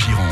Gironde.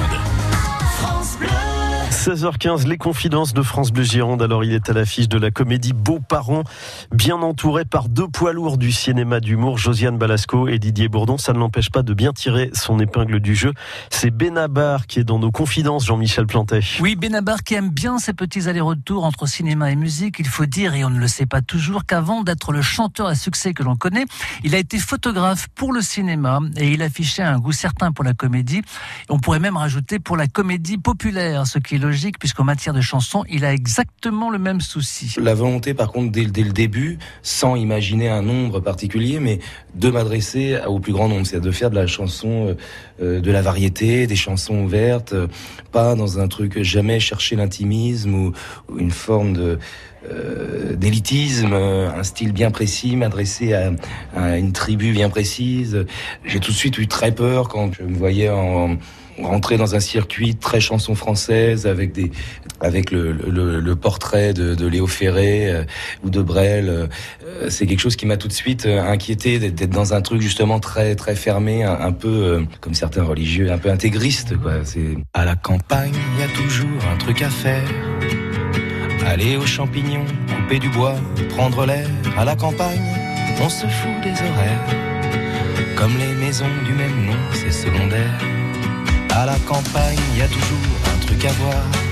16h15, les confidences de France Bleu Gironde. Alors, il est à l'affiche de la comédie Beaux-parents, bien entouré par deux poids lourds du cinéma d'humour, Josiane Balasco et Didier Bourdon. Ça ne l'empêche pas de bien tirer son épingle du jeu. C'est Benabar qui est dans nos confidences, Jean-Michel Plantet. Oui, Benabar qui aime bien ces petits allers-retours entre cinéma et musique. Il faut dire, et on ne le sait pas toujours, qu'avant d'être le chanteur à succès que l'on connaît, il a été photographe pour le cinéma et il affichait un goût certain pour la comédie. On pourrait même rajouter pour la comédie populaire, ce qui est logique puisqu'en matière de chansons, il a exactement le même souci. La volonté, par contre, dès, le début, sans imaginer un nombre particulier, mais de m'adresser au plus grand nombre, c'est-à-dire de faire de la chanson, euh, euh, de la variété, des chansons ouvertes, euh, pas dans un truc jamais chercher l'intimisme ou, une forme d'élitisme, un style bien précis, m'adresser à, une tribu bien précise. J'ai tout de suite eu très peur quand je me voyais en, rentrer dans un circuit très chanson française avec des le, portrait de, Léo Ferré euh, ou de Brel. Euh, c'est quelque chose qui m'a tout de suite euh, inquiété d'être dans un truc justement très très fermé, un, peu comme certains religieux, un peu intégriste quoi. À la campagne, il y a toujours un truc à faire. Aller aux champignons, couper du bois, prendre l'air à la campagne. On se fout des horaires. Comme les maisons du même nom, c'est secondaire. À la campagne, il y a toujours un truc à voir.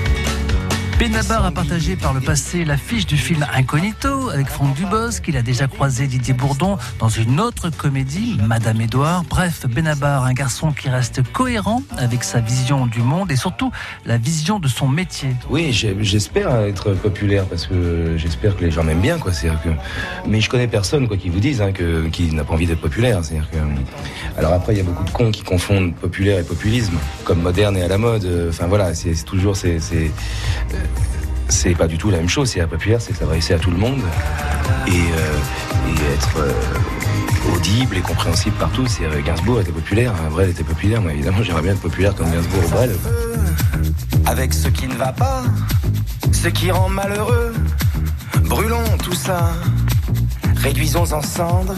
Benabar a partagé par le passé l'affiche du film Incognito avec Franck Dubos, qu'il a déjà croisé Didier Bourdon dans une autre comédie, Madame Édouard. Bref, Benabar, un garçon qui reste cohérent avec sa vision du monde et surtout la vision de son métier. Oui, j'espère être populaire parce que j'espère que les gens m'aiment bien, quoi. Que... Mais je connais personne, quoi, qui vous dise hein, que qui n'a pas envie d'être populaire. C'est-à-dire que alors après, il y a beaucoup de cons qui confondent populaire et populisme, comme moderne et à la mode. Enfin voilà, c'est toujours c'est c'est pas du tout la même chose. C'est la populaire, c'est s'adresser à tout le monde et, euh, être euh, audible et compréhensible partout. C'est euh, Gainsbourg était populaire, hein, Brel était populaire. Moi, évidemment, j'aimerais bien être populaire comme Gainsbourg ou Brel. Avec ce qui ne va pas, ce qui rend malheureux, brûlons tout ça, réduisons en cendres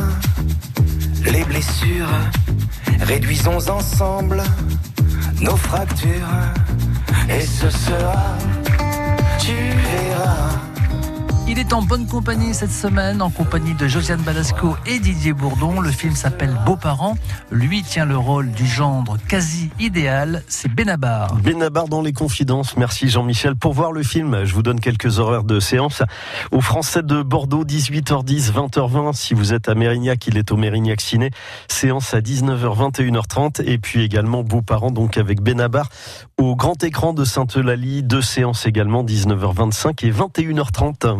les blessures, réduisons ensemble nos fractures, et ce sera en bonne compagnie cette semaine, en compagnie de Josiane Balasco et Didier Bourdon. Le film s'appelle Beaux-parents. Lui tient le rôle du gendre quasi idéal, c'est Benabar. Benabar dans les confidences. Merci Jean-Michel. Pour voir le film, je vous donne quelques horaires de séance. Au Français de Bordeaux, 18h10, 20h20. Si vous êtes à Mérignac, il est au Mérignac Ciné. Séance à 19h, 21h30. Et puis également Beaux-parents, donc avec Benabar. Au grand écran de Sainte-Eulalie, deux séances également, 19h25 et 21h30.